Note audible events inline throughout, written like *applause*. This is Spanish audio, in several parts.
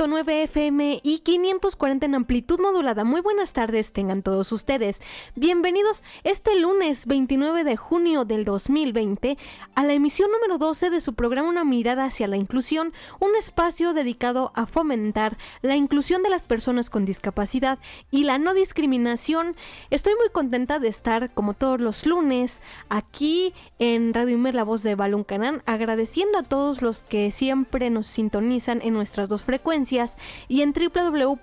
107.9 FM y 540 en amplitud modulada. Muy buenas tardes tengan todos ustedes. Bienvenidos este lunes 29 de junio del 2020 a la emisión número 12 de su programa Una mirada hacia la inclusión, un espacio dedicado a fomentar la inclusión de las personas con discapacidad y la no discriminación. Estoy muy contenta de estar como todos los lunes aquí en Radio Imer, la voz de Balón Canán, agradeciendo a todos los que siempre nos sintonizan en nuestras dos frecuencias y en www.imer.mx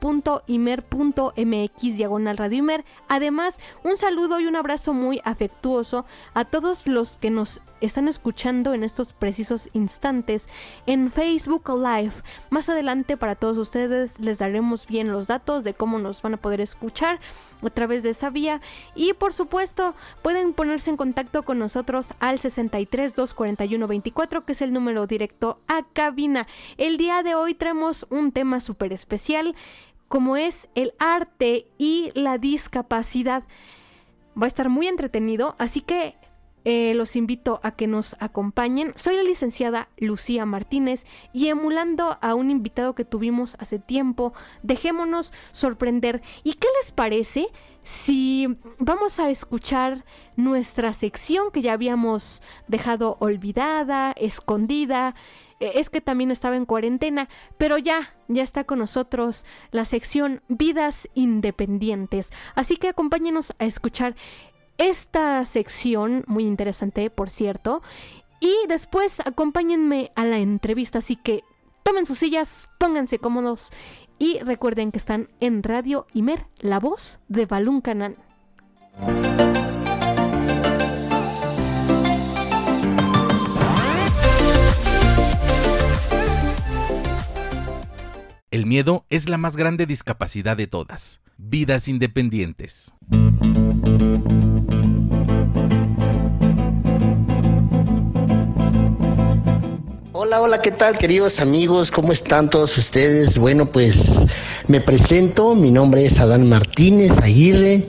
diagonal radio Imer. Además, un saludo y un abrazo muy afectuoso a todos los que nos están escuchando en estos precisos instantes en Facebook Live. Más adelante para todos ustedes les daremos bien los datos de cómo nos van a poder escuchar a través de esa vía y por supuesto pueden ponerse en contacto con nosotros al 63 241 24 que es el número directo a cabina. El día de hoy traemos un tema súper especial como es el arte y la discapacidad. Va a estar muy entretenido, así que eh, los invito a que nos acompañen. Soy la licenciada Lucía Martínez y emulando a un invitado que tuvimos hace tiempo, dejémonos sorprender. ¿Y qué les parece si vamos a escuchar nuestra sección que ya habíamos dejado olvidada, escondida? Eh, es que también estaba en cuarentena, pero ya, ya está con nosotros la sección Vidas Independientes. Así que acompáñenos a escuchar esta sección, muy interesante por cierto, y después acompáñenme a la entrevista, así que tomen sus sillas, pónganse cómodos y recuerden que están en Radio Imer, la voz de Balún Canán. El miedo es la más grande discapacidad de todas. Vidas independientes. Hola, hola, ¿qué tal queridos amigos? ¿Cómo están todos ustedes? Bueno, pues me presento, mi nombre es Adán Martínez Aguirre,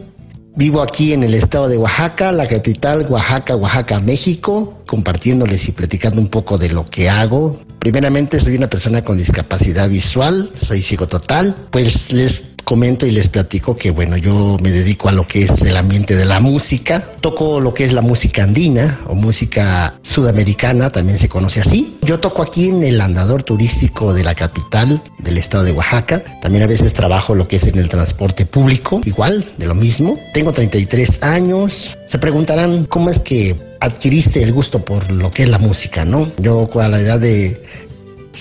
vivo aquí en el estado de Oaxaca, la capital Oaxaca, Oaxaca, México, compartiéndoles y platicando un poco de lo que hago. Primeramente soy una persona con discapacidad visual, soy ciego total, pues les comento y les platico que bueno, yo me dedico a lo que es el ambiente de la música. Toco lo que es la música andina o música sudamericana, también se conoce así. Yo toco aquí en el andador turístico de la capital del estado de Oaxaca. También a veces trabajo lo que es en el transporte público, igual, de lo mismo. Tengo 33 años. Se preguntarán cómo es que adquiriste el gusto por lo que es la música, ¿no? Yo a la edad de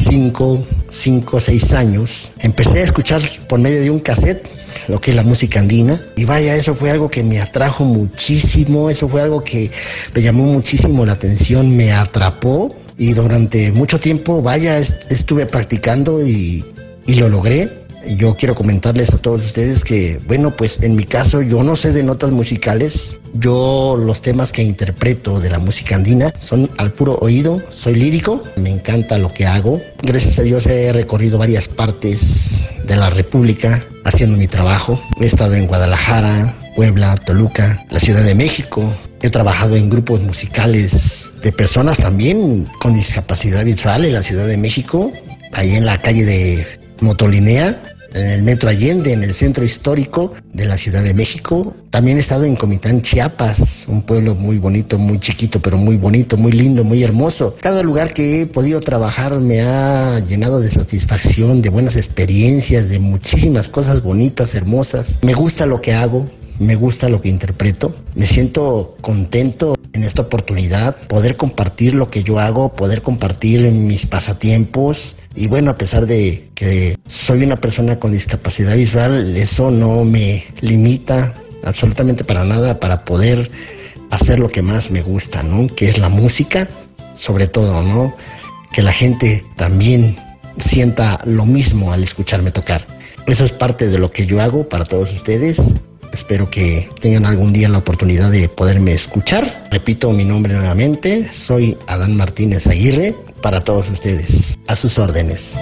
5, 5, 6 años, empecé a escuchar por medio de un cassette lo que es la música andina. Y vaya, eso fue algo que me atrajo muchísimo, eso fue algo que me llamó muchísimo la atención, me atrapó. Y durante mucho tiempo, vaya, estuve practicando y, y lo logré yo quiero comentarles a todos ustedes que, bueno, pues en mi caso yo no sé de notas musicales, yo los temas que interpreto de la música andina son al puro oído, soy lírico, me encanta lo que hago, gracias a Dios he recorrido varias partes de la República haciendo mi trabajo, he estado en Guadalajara, Puebla, Toluca, la Ciudad de México, he trabajado en grupos musicales de personas también con discapacidad visual en la Ciudad de México, ahí en la calle de Motolinea, en el Metro Allende, en el centro histórico de la Ciudad de México. También he estado en Comitán, Chiapas, un pueblo muy bonito, muy chiquito, pero muy bonito, muy lindo, muy hermoso. Cada lugar que he podido trabajar me ha llenado de satisfacción, de buenas experiencias, de muchísimas cosas bonitas, hermosas. Me gusta lo que hago, me gusta lo que interpreto, me siento contento en esta oportunidad, poder compartir lo que yo hago, poder compartir mis pasatiempos. Y bueno, a pesar de que soy una persona con discapacidad visual, eso no me limita absolutamente para nada para poder hacer lo que más me gusta, ¿no? Que es la música, sobre todo, ¿no? Que la gente también sienta lo mismo al escucharme tocar. Eso es parte de lo que yo hago para todos ustedes. Espero que tengan algún día la oportunidad de poderme escuchar. Repito mi nombre nuevamente, soy Adán Martínez Aguirre, para todos ustedes, a sus órdenes.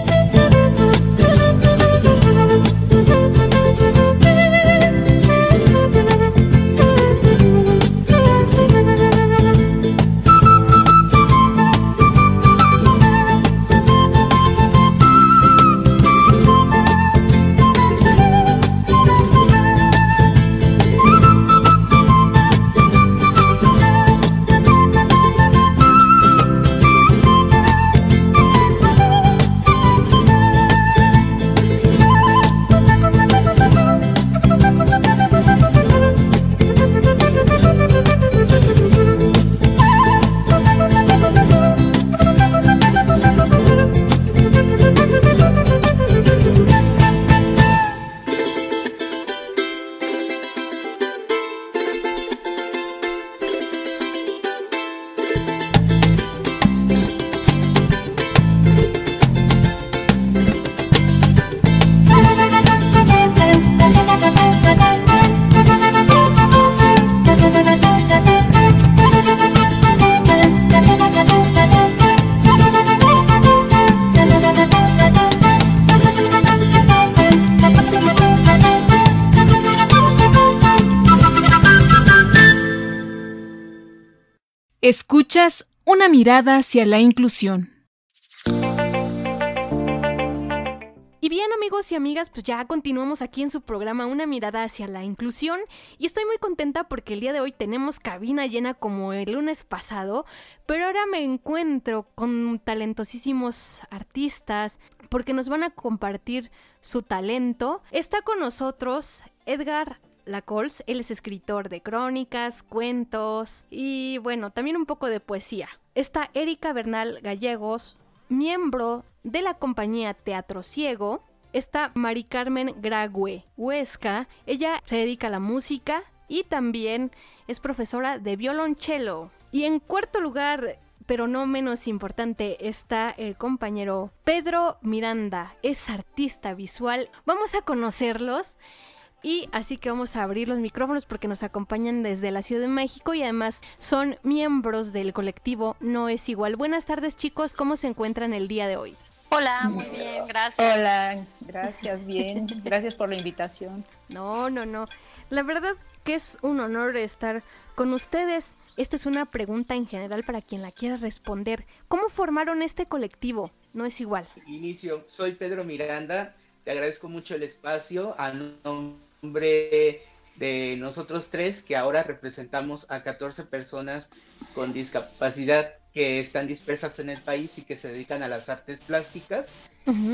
Escuchas una mirada hacia la inclusión. Y bien amigos y amigas, pues ya continuamos aquí en su programa Una mirada hacia la inclusión y estoy muy contenta porque el día de hoy tenemos cabina llena como el lunes pasado, pero ahora me encuentro con talentosísimos artistas porque nos van a compartir su talento. Está con nosotros Edgar Lacols. Él es escritor de crónicas, cuentos y bueno, también un poco de poesía. Está Erika Bernal Gallegos, miembro de la compañía Teatro Ciego. Está Mari Carmen Grague Huesca. Ella se dedica a la música y también es profesora de violonchelo. Y en cuarto lugar, pero no menos importante, está el compañero Pedro Miranda. Es artista visual. Vamos a conocerlos. Y así que vamos a abrir los micrófonos porque nos acompañan desde la Ciudad de México y además son miembros del colectivo No es igual. Buenas tardes chicos, ¿cómo se encuentran el día de hoy? Hola, muy bien, gracias. Hola, gracias, bien. Gracias por la invitación. No, no, no. La verdad que es un honor estar con ustedes. Esta es una pregunta en general para quien la quiera responder. ¿Cómo formaron este colectivo? No es igual. Inicio, soy Pedro Miranda. Te agradezco mucho el espacio. A nombre de nosotros tres, que ahora representamos a 14 personas con discapacidad que están dispersas en el país y que se dedican a las artes plásticas.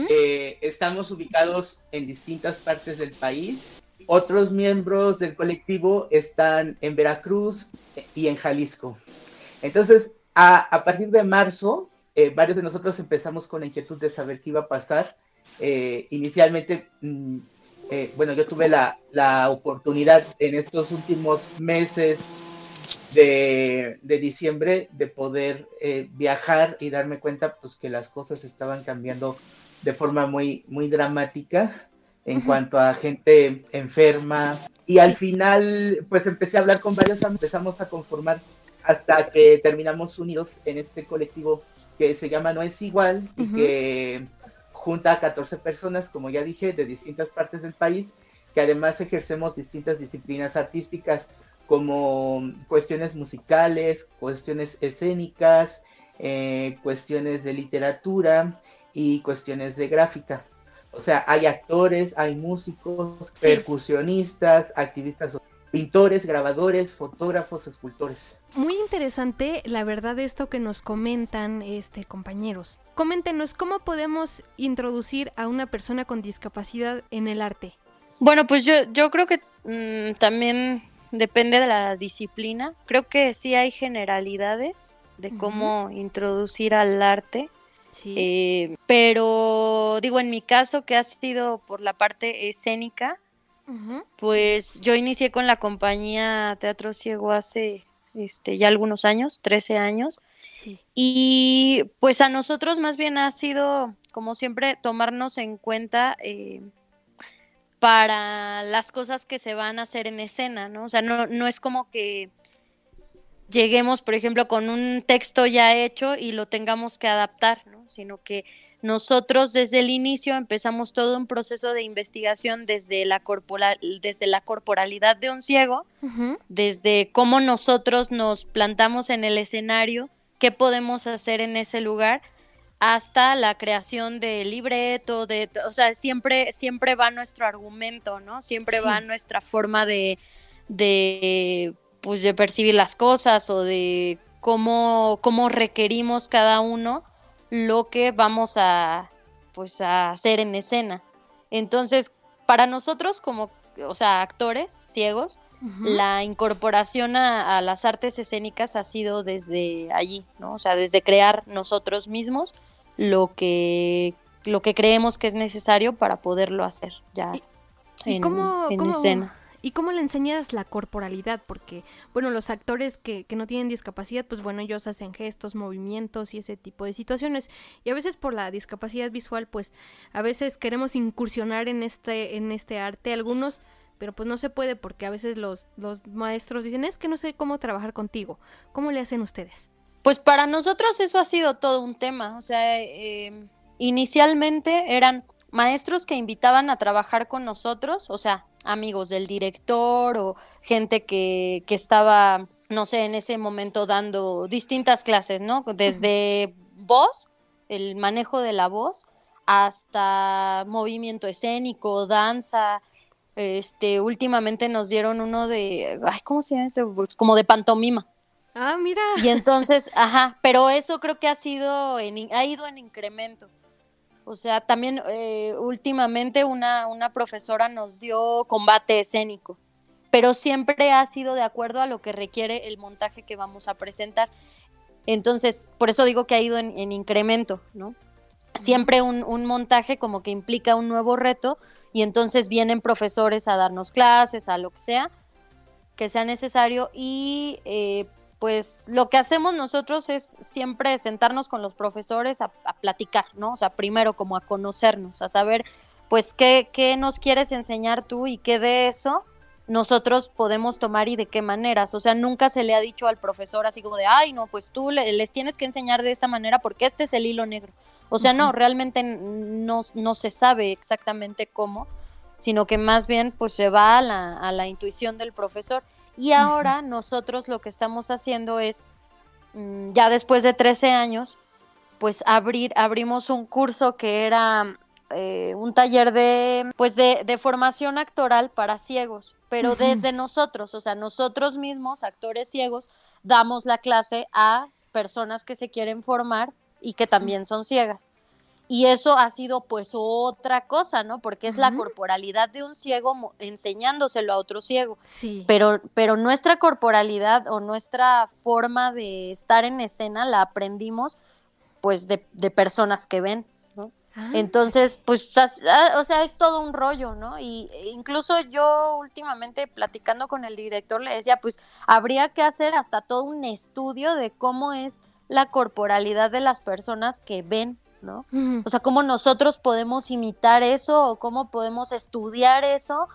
eh, estamos ubicados en distintas partes del país. Otros miembros del colectivo están en Veracruz y en Jalisco. Entonces, a, a partir de marzo, eh, varios de nosotros empezamos con la inquietud de saber qué iba a pasar. Eh, inicialmente, mm, eh, bueno, yo tuve la, la, oportunidad en estos últimos meses de, de diciembre de poder eh, viajar y darme cuenta pues que las cosas estaban cambiando de forma muy, muy dramática en uh -huh. cuanto a gente enferma y al final pues empecé a hablar con varios, empezamos a conformar hasta que terminamos unidos en este colectivo que se llama No es igual uh -huh. y que junta a 14 personas, como ya dije, de distintas partes del país, que además ejercemos distintas disciplinas artísticas como cuestiones musicales, cuestiones escénicas, eh, cuestiones de literatura y cuestiones de gráfica. O sea, hay actores, hay músicos, sí. percusionistas, activistas, pintores, grabadores, fotógrafos, escultores. Muy interesante, la verdad, esto que nos comentan, este, compañeros. Coméntenos cómo podemos introducir a una persona con discapacidad en el arte. Bueno, pues yo, yo creo que mmm, también depende de la disciplina. Creo que sí hay generalidades de cómo introducir al arte. Eh, pero digo, en mi caso, que ha sido por la parte escénica, pues yo inicié con la compañía Teatro Ciego hace este, ya algunos años, 13 años. Y pues a nosotros más bien ha sido, como siempre, tomarnos en cuenta eh, para las cosas que se van a hacer en escena, ¿no? O sea, no, no es como que lleguemos, por ejemplo, con un texto ya hecho y lo tengamos que adaptar, ¿no? Sino que nosotros desde el inicio empezamos todo un proceso de investigación desde la, corporal, desde la corporalidad de un ciego, desde cómo nosotros nos plantamos en el escenario, qué podemos hacer en ese lugar, hasta la creación del libreto, de, o sea, siempre, siempre va nuestro argumento, ¿no? Siempre va nuestra forma de, de, pues, de percibir las cosas o de cómo, cómo requerimos cada uno lo que vamos a, pues, a hacer en escena. Entonces, para nosotros como, o sea, actores ciegos, la incorporación a, las artes escénicas ha sido desde allí, ¿no? O sea, desde crear nosotros mismos lo que, lo que creemos que es necesario para poderlo hacer ya en, en escena. ¿Y cómo le enseñas la corporalidad? Porque, bueno, los actores que, no tienen discapacidad, pues bueno, ellos hacen gestos, movimientos y ese tipo de situaciones. Y a veces por la discapacidad visual, pues a veces queremos incursionar en este, en este arte. Algunos, pero pues no se puede porque a veces los, los maestros dicen, es que no sé cómo trabajar contigo. ¿Cómo le hacen ustedes? Pues para nosotros eso ha sido todo un tema. O sea, eh, inicialmente eran maestros que invitaban a trabajar con nosotros, o sea, amigos del director o gente que, que estaba, no sé, en ese momento dando distintas clases, ¿no? Desde voz, el manejo de la voz, hasta movimiento escénico, danza. Este, últimamente nos dieron uno de, ay, ¿cómo se llama eso? Pues como de pantomima. Ah, mira. Y entonces, ajá, pero eso creo que ha sido, en, ha ido en incremento. O sea, también eh, últimamente una, una profesora nos dio combate escénico, pero siempre ha sido de acuerdo a lo que requiere el montaje que vamos a presentar. Entonces, por eso digo que ha ido en, incremento, ¿no? Siempre un, un, montaje como que implica un nuevo reto y entonces vienen profesores a darnos clases, a lo que sea, que sea necesario y eh, pues lo que hacemos nosotros es siempre sentarnos con los profesores a, platicar, ¿no? O sea, primero como a conocernos, a saber, pues, qué, qué nos quieres enseñar tú y qué de eso nosotros podemos tomar y de qué maneras. O sea, nunca se le ha dicho al profesor así como de, ay, no, pues tú les tienes que enseñar de esta manera porque este es el hilo negro. O sea, no, realmente no, no, se sabe exactamente cómo, sino que más bien pues se va a la, a la intuición del profesor. Y ahora nosotros lo que estamos haciendo es, mm, ya después de 13 años, pues abrir, abrimos un curso que era eh, un taller de, pues de, de, formación actoral para ciegos, pero desde nosotros, o sea, nosotros mismos, actores ciegos, damos la clase a personas que se quieren formar y que también son ciegas. Y eso ha sido pues otra cosa, ¿no? Porque es la corporalidad de un ciego enseñándoselo a otro ciego. Sí. Pero, pero nuestra corporalidad o nuestra forma de estar en escena la aprendimos pues de, personas que ven, ¿no? Ah. Entonces, pues, ah, o sea, es todo un rollo, ¿no? Y e incluso yo últimamente platicando con el director le decía, pues, habría que hacer hasta todo un estudio de cómo es la corporalidad de las personas que ven ¿no? O sea, cómo nosotros podemos imitar eso o cómo podemos estudiar eso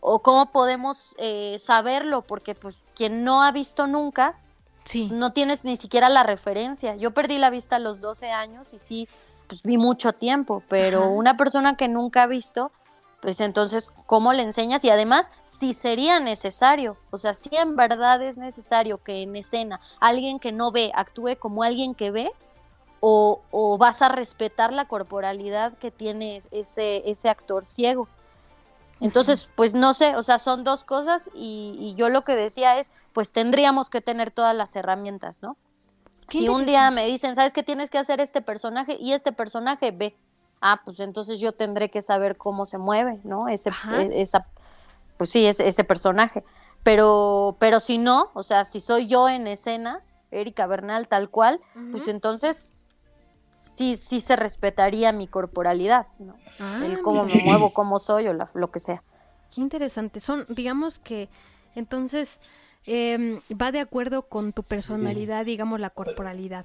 o cómo podemos eh, saberlo, porque pues quien no ha visto nunca, sí. no tienes ni siquiera la referencia. Yo perdí la vista a los 12 años y sí, pues vi mucho tiempo, pero una persona que nunca ha visto, pues entonces, ¿cómo le enseñas? Y además, si sería necesario, o sea, si en verdad es necesario que en escena alguien que no ve actúe como alguien que ve, o, vas a respetar la corporalidad que tiene ese, ese actor ciego. Entonces, pues no sé, o sea, son dos cosas y, yo lo que decía es, pues tendríamos que tener todas las herramientas, ¿no? Si un día me dicen, ¿sabes qué tienes que hacer este personaje? Y este personaje ve, ah, pues entonces yo tendré que saber cómo se mueve, ¿no? Ese, e, esa, pues sí, ese, ese personaje pero, pero si no, o sea, si soy yo en escena, Erika Bernal tal cual, pues entonces sí, sí se respetaría mi corporalidad, ¿no? Ah, El cómo me muevo, cómo soy o lo que sea. Qué interesante. Son, digamos que, entonces, em, va de acuerdo con tu personalidad, digamos, la corporalidad,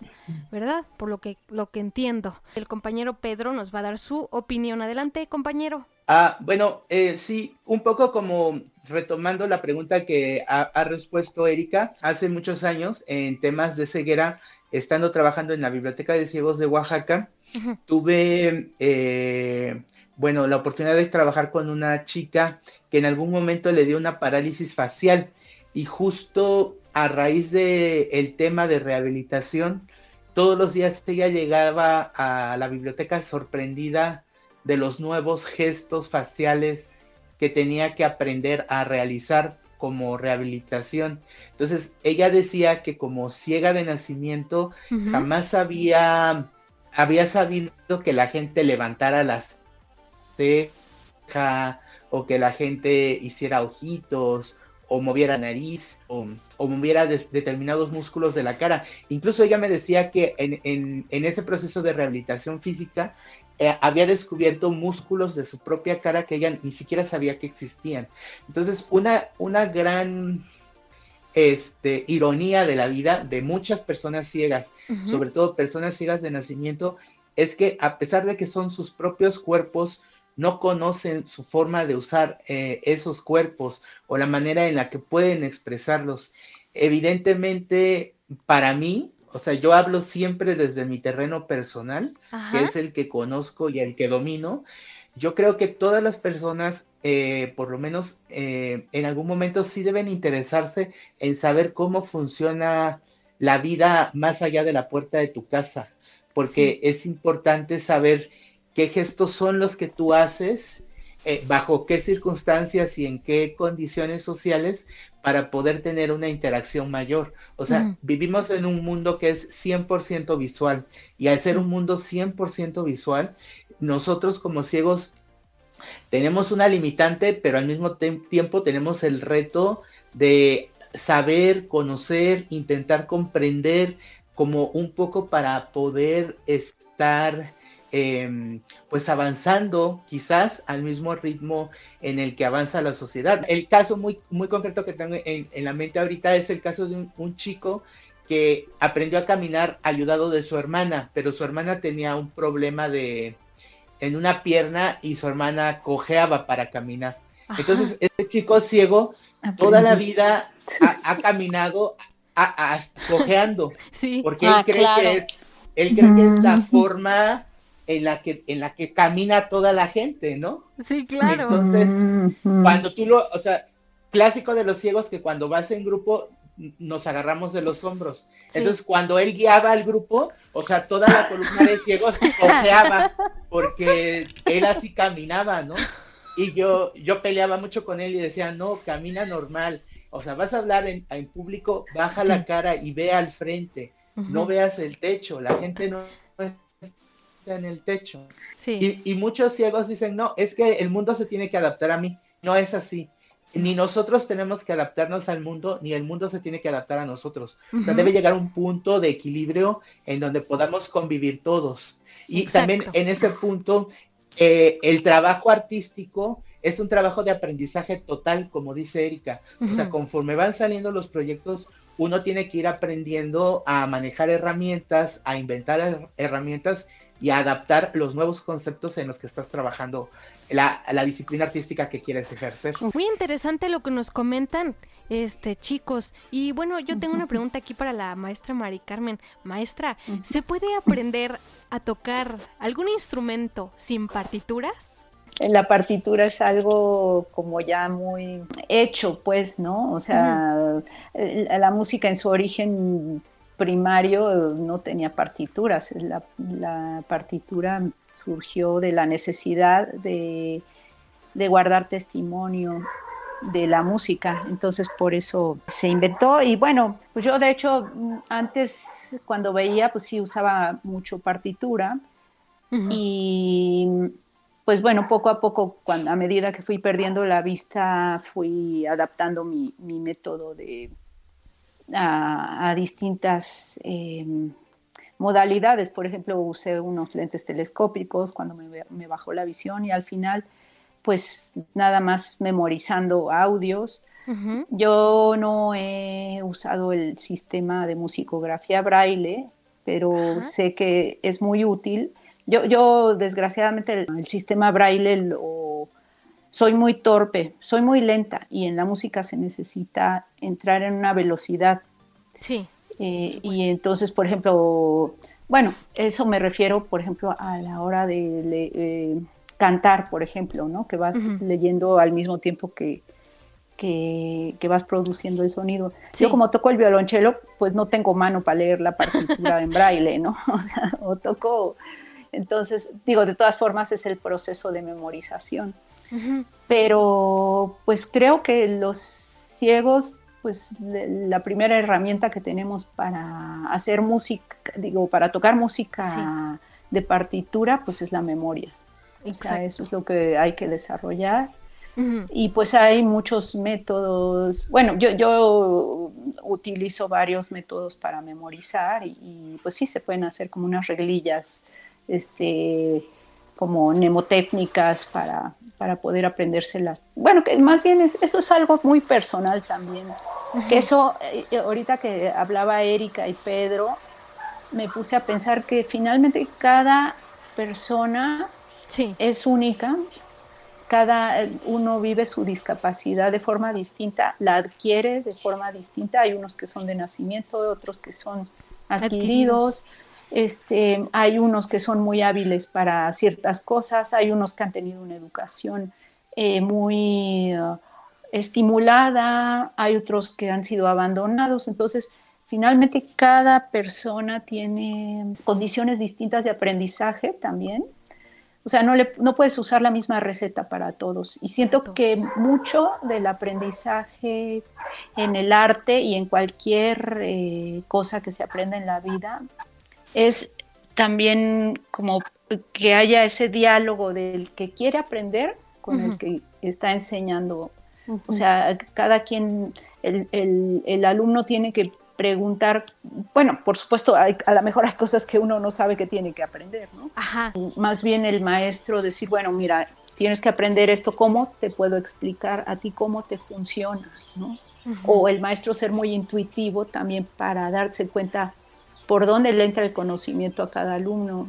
¿verdad? Por lo que, lo que entiendo. El compañero Pedro nos va a dar su opinión. Adelante, compañero. Ah, bueno, eh, sí, un poco como retomando la pregunta que ha, ha, respuesto Erika, hace muchos años en temas de ceguera, estando trabajando en la Biblioteca de Ciegos de Oaxaca, tuve, eh, bueno, la oportunidad de trabajar con una chica que en algún momento le dio una parálisis facial y justo a raíz del el tema de rehabilitación, todos los días ella llegaba a la biblioteca sorprendida de los nuevos gestos faciales que tenía que aprender a realizar como rehabilitación. Entonces, ella decía que como ciega de nacimiento, jamás había, había sabido que la gente levantara las cejas o que la gente hiciera ojitos o moviera nariz o, moviera determinados músculos de la cara. Incluso ella me decía que en, ese proceso de rehabilitación física eh, había descubierto músculos de su propia cara que ella ni siquiera sabía que existían. Entonces, una, una gran este, ironía de la vida de muchas personas ciegas, sobre todo personas ciegas de nacimiento, es que a pesar de que son sus propios cuerpos, no conocen su forma de usar eh, esos cuerpos o la manera en la que pueden expresarlos. Evidentemente, para mí, o sea, yo hablo siempre desde mi terreno personal, que es el que conozco y el que domino. Yo creo que todas las personas, eh, por lo menos eh, en algún momento, sí deben interesarse en saber cómo funciona la vida más allá de la puerta de tu casa, porque es importante saber qué gestos son los que tú haces, eh, bajo qué circunstancias y en qué condiciones sociales para poder tener una interacción mayor. O sea, vivimos en un mundo que es 100% visual y al ser un mundo 100% visual, nosotros como ciegos tenemos una limitante, pero al mismo tiempo tenemos el reto de saber, conocer, intentar comprender como un poco para poder estar Em, pues avanzando quizás al mismo ritmo en el que avanza la sociedad. El caso muy, muy concreto que tengo en, la mente ahorita es el caso de un, chico que aprendió a caminar ayudado de su hermana, pero su hermana tenía un problema de en una pierna y su hermana cojeaba para caminar. Entonces, este chico ciego toda la vida ha, caminado cojeando, porque él, ah, cree que es, él cree que es la forma en la que en la que camina toda la gente, ¿no? Sí, claro. Entonces, cuando tú lo, o sea, clásico de los ciegos que cuando vas en grupo nos agarramos de los hombros. Entonces, cuando él guiaba al grupo, o sea, toda la columna de ciegos cojeaba porque él así caminaba, ¿no? Y yo yo peleaba mucho con él y decía, "No, camina normal." O sea, vas a hablar en, en público, baja la cara y ve al frente. No veas el techo, la gente no en el techo. Y, muchos ciegos dicen, no, es que el mundo se tiene que adaptar a mí. No es así. Ni nosotros tenemos que adaptarnos al mundo, ni el mundo se tiene que adaptar a nosotros. O sea, debe llegar un punto de equilibrio en donde podamos convivir todos. Y también en ese punto, eh, el trabajo artístico es un trabajo de aprendizaje total, como dice Erika. O sea, conforme van saliendo los proyectos, uno tiene que ir aprendiendo a manejar herramientas, a inventar herramientas y adaptar los nuevos conceptos en los que estás trabajando, la, disciplina artística que quieres ejercer. Muy interesante lo que nos comentan, este chicos. Y bueno, yo tengo una pregunta aquí para la maestra Mari Carmen. Maestra, ¿se puede aprender a tocar algún instrumento sin partituras? La partitura es algo como ya muy hecho, pues, ¿no? O sea, la música en su origen primario no tenía partituras. La, partitura surgió de la necesidad de, guardar testimonio de la música, entonces por eso se inventó. Y bueno, pues yo de hecho antes cuando veía pues sí usaba mucho partitura. Y pues bueno, poco a poco, cuando, a medida que fui perdiendo la vista, fui adaptando mi, método de, a, distintas em, modalidades. Por ejemplo, usé unos lentes telescópicos cuando me, bajó la visión y al final, pues nada más memorizando audios. Yo no he usado el sistema de musicografía braille, pero sé que es muy útil yo, yo desgraciadamente, el, sistema braille lo, soy muy torpe, soy muy lenta y en la música se necesita entrar en una velocidad. Sí. Eh, y entonces, por ejemplo, bueno, eso me refiero, por ejemplo, a la hora de eh, cantar, por ejemplo, ¿no? Que vas leyendo al mismo tiempo que, que, vas produciendo el sonido. Yo como toco el violonchelo, pues no tengo mano para leer la partitura en braille, ¿no? *laughs* O sea, o toco entonces, digo, de todas formas es el proceso de memorización. Pero pues creo que los ciegos, pues la primera herramienta que tenemos para hacer música, digo, para tocar música de partitura, pues es la memoria. O sea, eso es lo que hay que desarrollar. Y pues hay muchos métodos, bueno, yo, yo utilizo varios métodos para memorizar y, pues sí, se pueden hacer como unas reglillas este, como mnemotécnicas para, para poder aprendérselas. Bueno, que más bien es, eso es algo muy personal también. Que eso, eh, ahorita que hablaba Erika y Pedro, me puse a pensar que finalmente cada persona es única, cada uno vive su discapacidad de forma distinta, la adquiere de forma distinta, hay unos que son de nacimiento, otros que son adquiridos este, hay unos que son muy hábiles para ciertas cosas, hay unos que han tenido una educación eh, muy uh, estimulada, hay otros que han sido abandonados. Entonces, finalmente cada persona tiene condiciones distintas de aprendizaje también. O sea, no, le, no puedes usar la misma receta para todos. Y siento que mucho del aprendizaje en el arte y en cualquier eh, cosa que se aprenda en la vida es también como que haya ese diálogo del que quiere aprender con el que está enseñando. O sea, cada quien, el, alumno tiene que preguntar, bueno, por supuesto, a lo mejor hay cosas que uno no sabe que tiene que aprender, ¿no? Más bien el maestro decir, bueno, mira, tienes que aprender esto, ¿cómo te puedo explicar a ti cómo te funciona, ¿no? O el maestro ser muy intuitivo también para darse cuenta por dónde le entra el conocimiento a cada alumno.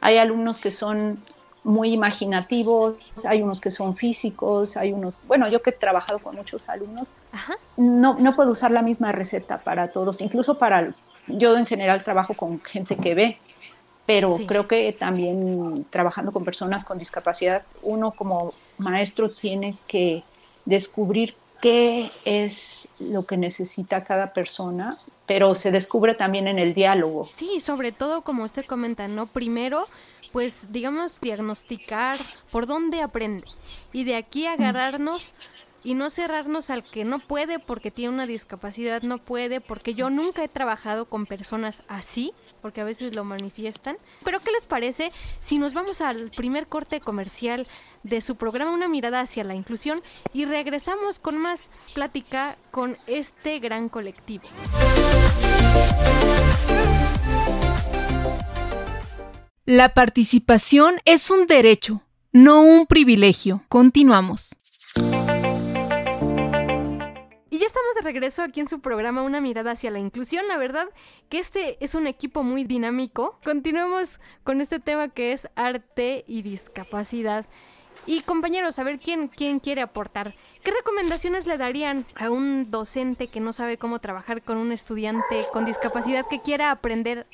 Hay alumnos que son muy imaginativos, hay unos que son físicos, hay unos, bueno, yo que he trabajado con muchos alumnos, No, no puedo usar la misma receta para todos, incluso para, yo en general trabajo con gente que ve, pero creo que también trabajando con personas con discapacidad, uno como maestro tiene que descubrir qué es lo que necesita cada persona, pero se descubre también en el diálogo. Sí, sobre todo como usted comenta, ¿no? Primero, pues digamos, diagnosticar por dónde aprende y de aquí agarrarnos y no cerrarnos al que no puede porque tiene una discapacidad, no puede, porque yo nunca he trabajado con personas así, porque a veces lo manifiestan. Pero ¿qué les parece si nos vamos al primer corte comercial de su programa Una mirada hacia la inclusión y regresamos con más plática con este gran colectivo? La participación es un derecho, no un privilegio. Continuamos. Ya estamos de regreso aquí en su programa Una mirada hacia la inclusión. La verdad que este es un equipo muy dinámico. Continuemos con este tema que es arte y discapacidad. Y compañeros, a ver quién, quién quiere aportar. ¿Qué recomendaciones le darían a un docente que no sabe cómo trabajar con un estudiante con discapacidad que quiera aprender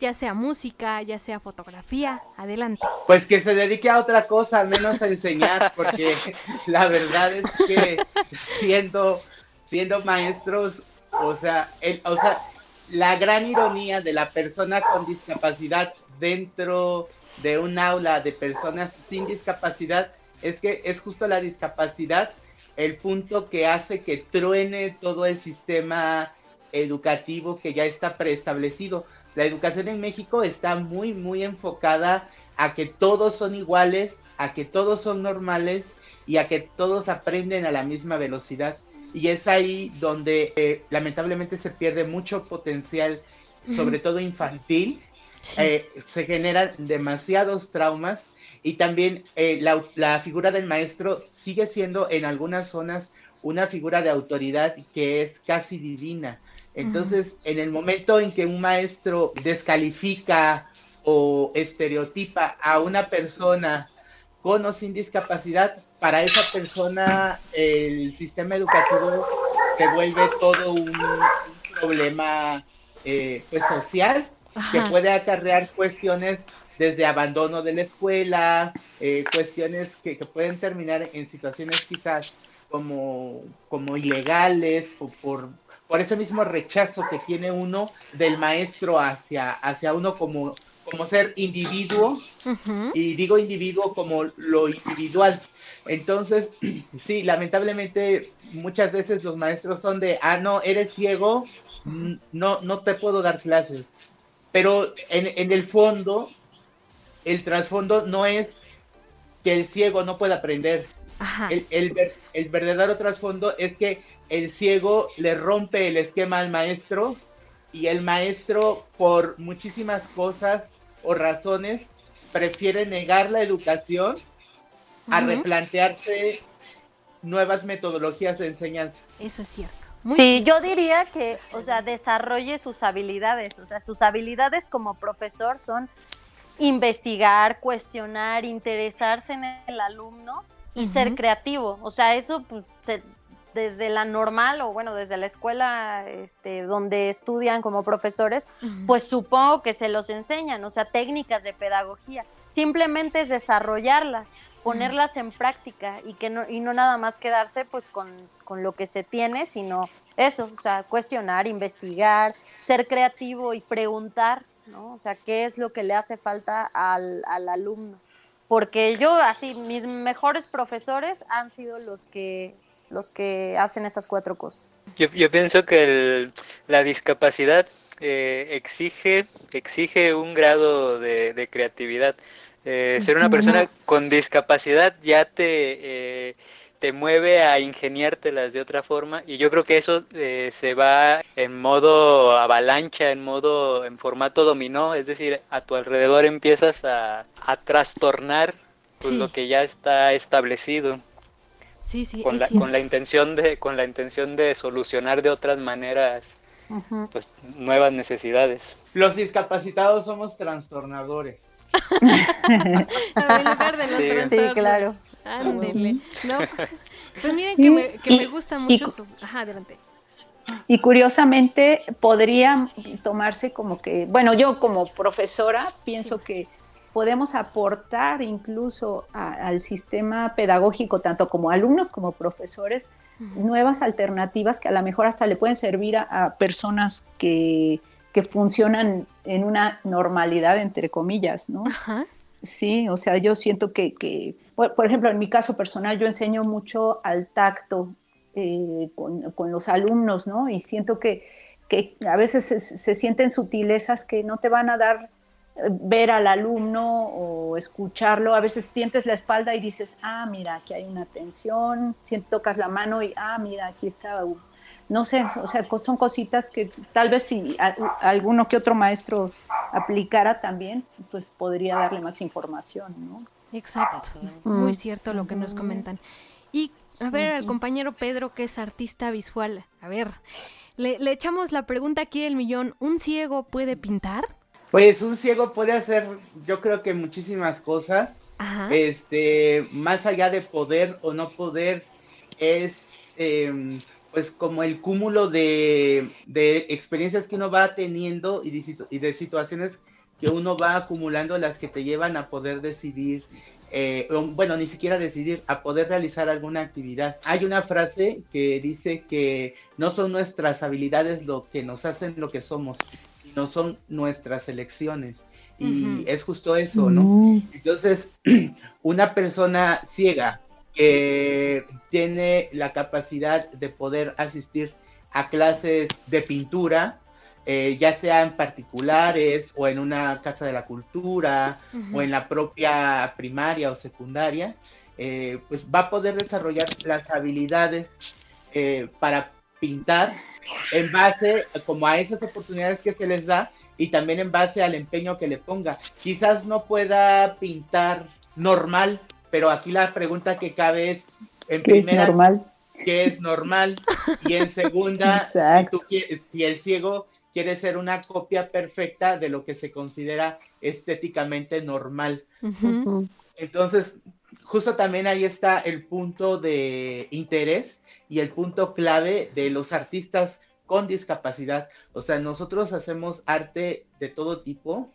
ya sea música, ya sea fotografía, adelante. Pues que se dedique a otra cosa, menos a enseñar, porque *laughs* la verdad es que siendo siendo maestros, o sea, el, o sea, la gran ironía de la persona con discapacidad dentro de un aula de personas sin discapacidad es que es justo la discapacidad el punto que hace que truene todo el sistema educativo que ya está preestablecido. La educación en México está muy, muy enfocada a que todos son iguales a que todos son normales y a que todos aprenden a la misma velocidad. Y es ahí donde eh, lamentablemente se pierde mucho potencial, sobre todo infantil. Eh, se generan demasiados traumas y también eh, la, figura del maestro sigue siendo en algunas zonas una figura de autoridad que es casi divina. Entonces, en el momento en que un maestro descalifica o estereotipa a una persona con o sin discapacidad, para esa persona el sistema educativo se vuelve todo un, problema eh, pues, social que puede acarrear cuestiones desde abandono de la escuela, eh, cuestiones que, pueden terminar en situaciones quizás como, como ilegales o por, por ese mismo rechazo que tiene uno del maestro hacia, hacia uno como, como ser individuo, y digo individuo como lo individual. Entonces, *clears throat* sí, lamentablemente muchas veces los maestros son de, ah, no, eres ciego, no, no te puedo dar clases. Pero en, en el fondo, el trasfondo no es que el ciego no pueda aprender. El, el, el, verdadero trasfondo es que el ciego le rompe el esquema al maestro y el maestro por muchísimas cosas o razones prefiere negar la educación a replantearse nuevas metodologías de enseñanza. Eso es cierto. sí, yo diría que, o sea, desarrolle sus habilidades, o sea, sus habilidades como profesor son investigar, cuestionar, interesarse en el alumno y ser creativo. O sea, eso pues, desde la normal o bueno, desde la escuela este, donde estudian como profesores, pues supongo que se los enseñan, o sea, técnicas de pedagogía. Simplemente es desarrollarlas, ponerlas en práctica y que no, y no nada más quedarse pues con, con lo que se tiene, sino eso, o sea, cuestionar, investigar, ser creativo y preguntar ¿no? O sea, ¿qué es lo que le hace falta al, alumno? Porque yo, así, mis mejores profesores han sido los que, los que hacen esas cuatro cosas. Yo, pienso que la discapacidad eh, exige, exige un grado de, creatividad. Eh, ser una persona con discapacidad ya te... Eh, te mueve a ingeniártelas de otra forma y yo creo que eso eh, se va en modo avalancha, en modo, en formato dominó, es decir, a tu alrededor empiezas a, trastornar pues, lo que ya está establecido. Sí, sí, con, la, con la intención de con la intención de solucionar de otras maneras pues nuevas necesidades. Los discapacitados somos trastornadores. *laughs* sí. claro. Ándele. No, *laughs* pues miren que, me, que me gusta mucho su... Ajá, adelante. Y curiosamente podría tomarse como que, bueno, yo como profesora pienso que podemos aportar incluso al sistema pedagógico, tanto como alumnos como profesores, nuevas alternativas que a lo mejor hasta le pueden servir a personas que, que funcionan en una normalidad, entre comillas, ¿no? Ajá. Sí, o sea, yo siento que, que por, ejemplo, en mi caso personal, yo enseño mucho al tacto eh, con, los alumnos, ¿no? Y siento que, que a veces se, sienten sutilezas que no te van a dar ver al alumno o escucharlo. A veces sientes la espalda y dices, ah, mira, aquí hay una tensión, tocas la mano y, ah, mira, aquí está no sé, o sea, son cositas que tal vez si alguno que otro maestro aplicara también, pues podría darle más información, ¿no? Exacto, muy cierto lo que nos comentan. Y a ver, al compañero Pedro, que es artista visual, a ver, le, echamos la pregunta aquí el millón, ¿un ciego puede pintar? Pues un ciego puede hacer, yo creo que muchísimas cosas. Este, más allá de poder o no poder, es em, pues como el cúmulo de, experiencias que uno va teniendo y de, y de, situaciones que uno va acumulando las que te llevan a poder decidir, eh, bueno, ni siquiera decidir, a poder realizar alguna actividad. Hay una frase que dice que no son nuestras habilidades lo que nos hacen lo que somos, sino son nuestras elecciones. Y es justo eso, ¿no? Entonces, *clears throat* una persona ciega que tiene la capacidad de poder asistir a clases de pintura, eh, ya sea en particulares o en una casa de la cultura o en la propia primaria o secundaria, eh, pues va a poder desarrollar las habilidades eh, para pintar en base como a esas oportunidades que se les da y también en base al empeño que le ponga. Quizás no pueda pintar normal, pero aquí la pregunta que cabe es, en primera, normal? ¿qué es normal? Y en segunda, *laughs* si, si el ciego quiere ser una copia perfecta de lo que se considera estéticamente normal. Entonces, justo también ahí está el punto de interés y el punto clave de los artistas con discapacidad. O sea, nosotros hacemos arte de todo tipo,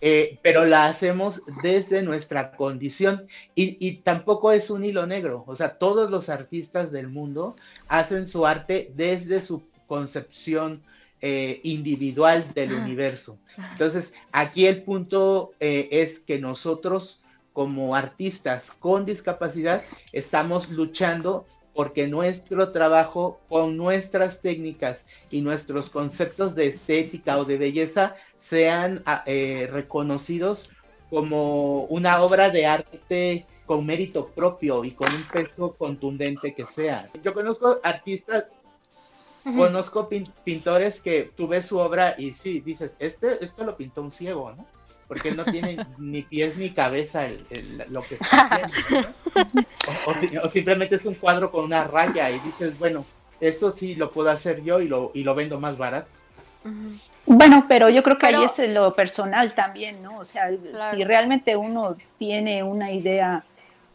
eh, pero la hacemos desde nuestra condición y, y, tampoco es un hilo negro. O sea, todos los artistas del mundo hacen su arte desde su concepción eh, individual del universo. Entonces, aquí el punto eh, es que nosotros como artistas con discapacidad estamos luchando porque nuestro trabajo con nuestras técnicas y nuestros conceptos de estética o de belleza sean ah, eh, reconocidos como una obra de arte con mérito propio y con un peso contundente que sea. Yo conozco artistas Conozco pintores que tú ves su obra y sí, dices, este, esto lo pintó un ciego, ¿no? Porque no tiene ni pies ni cabeza lo que está *laughs* haciendo. O, simplemente es un cuadro con una raya y dices, bueno, esto sí lo puedo hacer yo y lo, y lo vendo más barato. Bueno, pero yo creo que ahí es lo personal también, ¿no? O sea, si realmente uno tiene una idea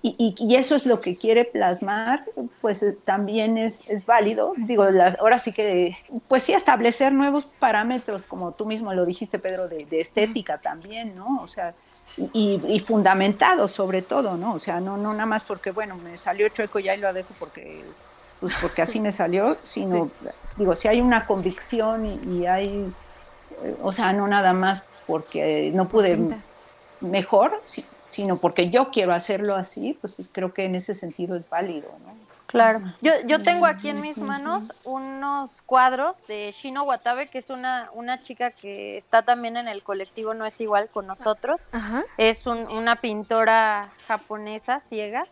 y, y, eso es lo que quiere plasmar, pues eh, también es, es válido. Digo, las, ahora sí que, pues sí, establecer nuevos parámetros, como tú mismo lo dijiste, Pedro, de, de estética también, ¿no? O sea, y, y, fundamentado sobre todo, ¿no? O sea, no, no nada más porque, bueno, me salió chueco ya y lo dejo porque, pues porque así me salió, sino, digo, si hay una convicción y, hay, eh, o sea, no nada más porque no pude mejor, sino porque yo quiero hacerlo así, pues creo que en ese sentido es válido, ¿no? Claro. Yo, yo tengo aquí en mis manos unos cuadros de Shino Watabe, que es una, una chica que está también en el colectivo No es igual con nosotros. Es una pintora japonesa ciega.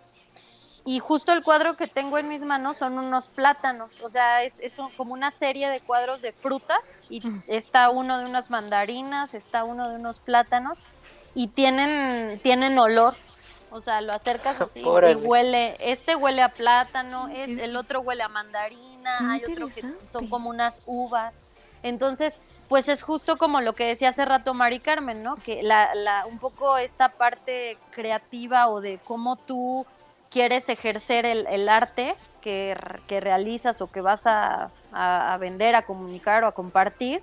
Y justo el cuadro que tengo en mis manos son unos plátanos. O sea, es, es como una serie de cuadros de frutas. Y está uno de unas mandarinas, está uno de unos plátanos y tienen, tienen olor. O sea, lo acercas así y huele, este huele a plátano, es, el otro huele a mandarina, hay otro que son como unas uvas. Entonces, pues es justo como lo que decía hace rato Mari Carmen, ¿no? Que la, la, un poco esta parte creativa o de cómo tú quieres ejercer el, el arte que, que, realizas o que vas a, a, vender, a comunicar o a compartir,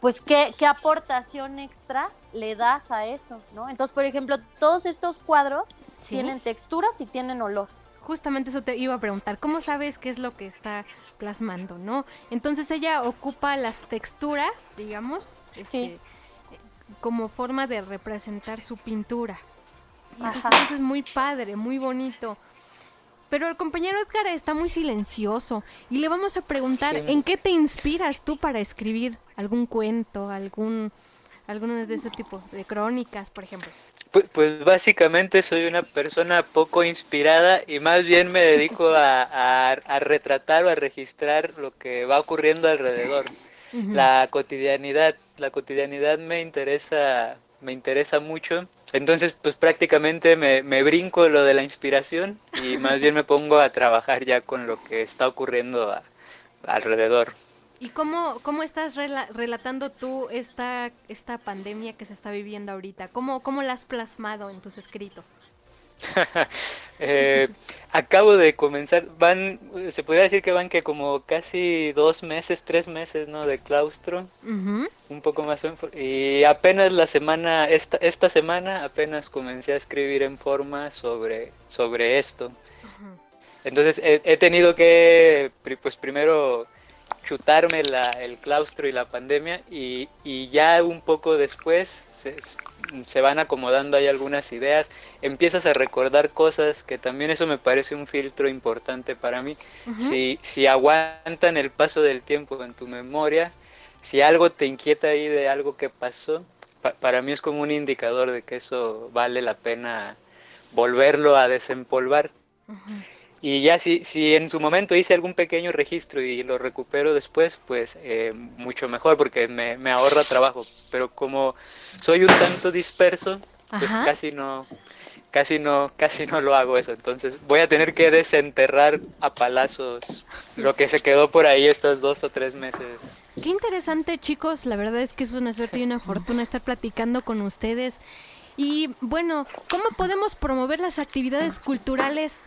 pues ¿qué, ¿qué, aportación extra le das a eso, ¿no? Entonces, por ejemplo, todos estos cuadros tienen texturas y tienen olor. Justamente eso te iba a preguntar, ¿cómo sabes qué es lo que está plasmando, no? Entonces ella ocupa las texturas, digamos, este, como forma de representar su pintura. entonces eso es muy padre, muy bonito. Pero el compañero Edgar está muy silencioso y le vamos a preguntar en qué te inspiras tú para escribir algún cuento, algún alguno de ese tipo de crónicas, por ejemplo. Pues, pues, básicamente soy una persona poco inspirada y más bien me dedico a, a, retratar o a registrar lo que va ocurriendo alrededor. La cotidianidad, la cotidianidad me interesa me interesa mucho. Entonces, pues prácticamente me, me, brinco lo de la inspiración y *laughs* más bien me pongo a trabajar ya con lo que está ocurriendo alrededor. ¿Y cómo, cómo estás relatando tú esta, esta pandemia que se está viviendo ahorita? ¿Cómo, ¿Cómo la has plasmado en tus escritos? *laughs* eh, acabo de comenzar, van, se podría decir que van que como casi dos meses, tres meses, ¿no? De claustro, un poco más, y apenas la semana, esta, esta semana apenas comencé a escribir en forma sobre, sobre esto. Entonces he, he, tenido que, pues primero chutarme la, el claustro y la pandemia y, y ya un poco después se, se van acomodando ahí algunas ideas, empiezas a recordar cosas que también eso me parece un filtro importante para mí. si, si aguantan el paso del tiempo en tu memoria, si algo te inquieta ahí de algo que pasó, para mí es como un indicador de que eso vale la pena volverlo a desempolvar. Y ya si, si en su momento hice algún pequeño registro y lo recupero después, pues eh, mucho mejor porque me, me, ahorra trabajo. Pero como soy un tanto disperso, pues casi no, casi no, casi no lo hago eso. Entonces voy a tener que desenterrar a palazos lo que se quedó por ahí estos dos o tres meses. Qué interesante, chicos. La verdad es que es una suerte y una fortuna estar platicando con ustedes. Y bueno, ¿cómo podemos promover las actividades culturales?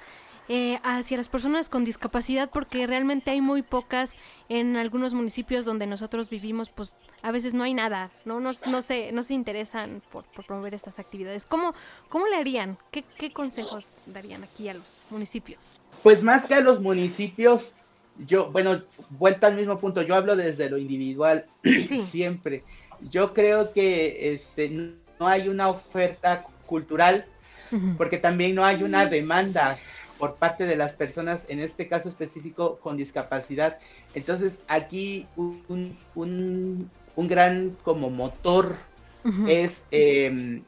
Eh, hacia las personas con discapacidad porque realmente hay muy pocas en algunos municipios donde nosotros vivimos, pues a veces no hay nada, no, no, no, se, no se interesan por, promover estas actividades. ¿Cómo, cómo le harían? ¿Qué, ¿Qué consejos darían aquí a los municipios? Pues más que a los municipios, yo, bueno, vuelta al mismo punto, yo hablo desde lo individual *clears throat* siempre. Yo creo que este, no hay una oferta cultural porque también no hay una demanda por parte de las personas, en este caso específico, con discapacidad. Entonces, aquí un, un, gran como motor es em,